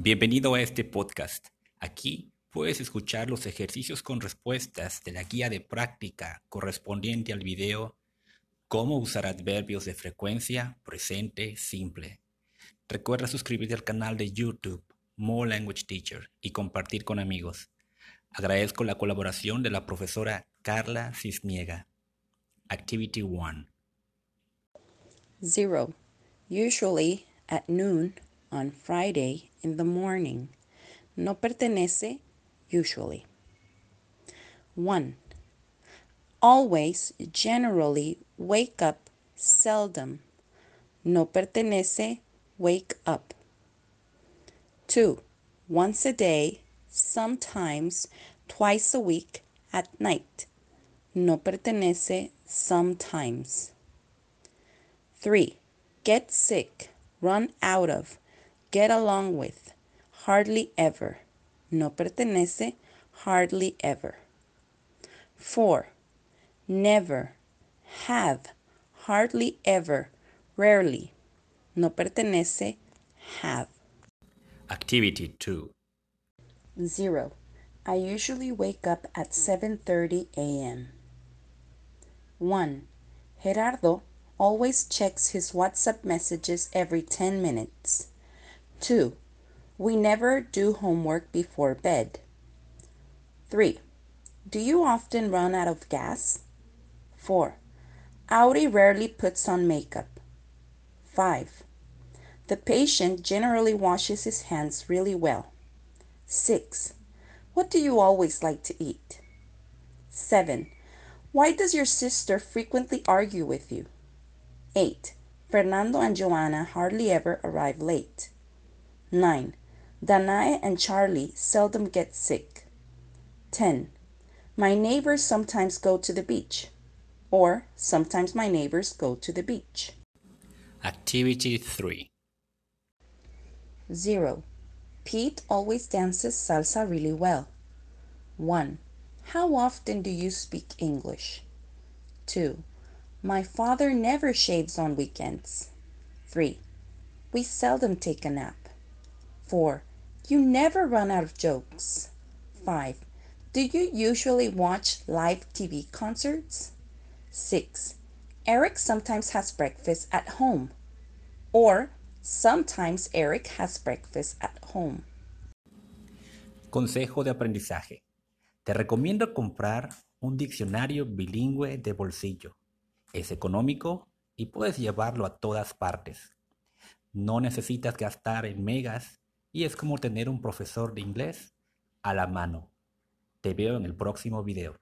Bienvenido a este podcast. Aquí puedes escuchar los ejercicios con respuestas de la guía de práctica correspondiente al video Cómo usar adverbios de frecuencia presente simple. Recuerda suscribirte al canal de YouTube More Language Teacher y compartir con amigos. Agradezco la colaboración de la profesora Carla Cisniega. Activity 1. 0. Usually at noon on Friday in the morning. No pertenece usually. 1. Always, generally, wake up, seldom. No pertenece wake up. 2. Once a day, sometimes, twice a week, at night. No pertenece sometimes. 3. Get sick, run out of, get along with, hardly ever. No pertenece hardly ever. 4. Never, have, hardly ever, rarely. No pertenece have. Activity 2. 0. I usually wake up at 7:30 a.m. 1. Gerardo always checks his WhatsApp messages every 10 minutes. 2. We never do homework before bed. 3. Do you often run out of gas? 4. Audi rarely puts on makeup. 5. The patient generally washes his hands really well. 6. What do you always like to eat? 7. Why does your sister frequently argue with you? 8. Fernando and Joanna hardly ever arrive late. 9. Danae and Charlie seldom get sick. 10. My neighbors sometimes go to the beach. Or sometimes my neighbors go to the beach. Activity 3. 0. Pete always dances salsa really well. 1. How often do you speak English? 2. My father never shaves on weekends. 3. We seldom take a nap. 4. You never run out of jokes. 5. Do you usually watch live TV concerts? 6. Eric sometimes has breakfast at home. Or sometimes Eric has breakfast at home. Consejo de aprendizaje. Te recomiendo comprar un diccionario bilingüe de bolsillo. Es económico y puedes llevarlo a todas partes. No necesitas gastar en megas y es como tener un profesor de inglés a la mano. Te veo en el próximo video.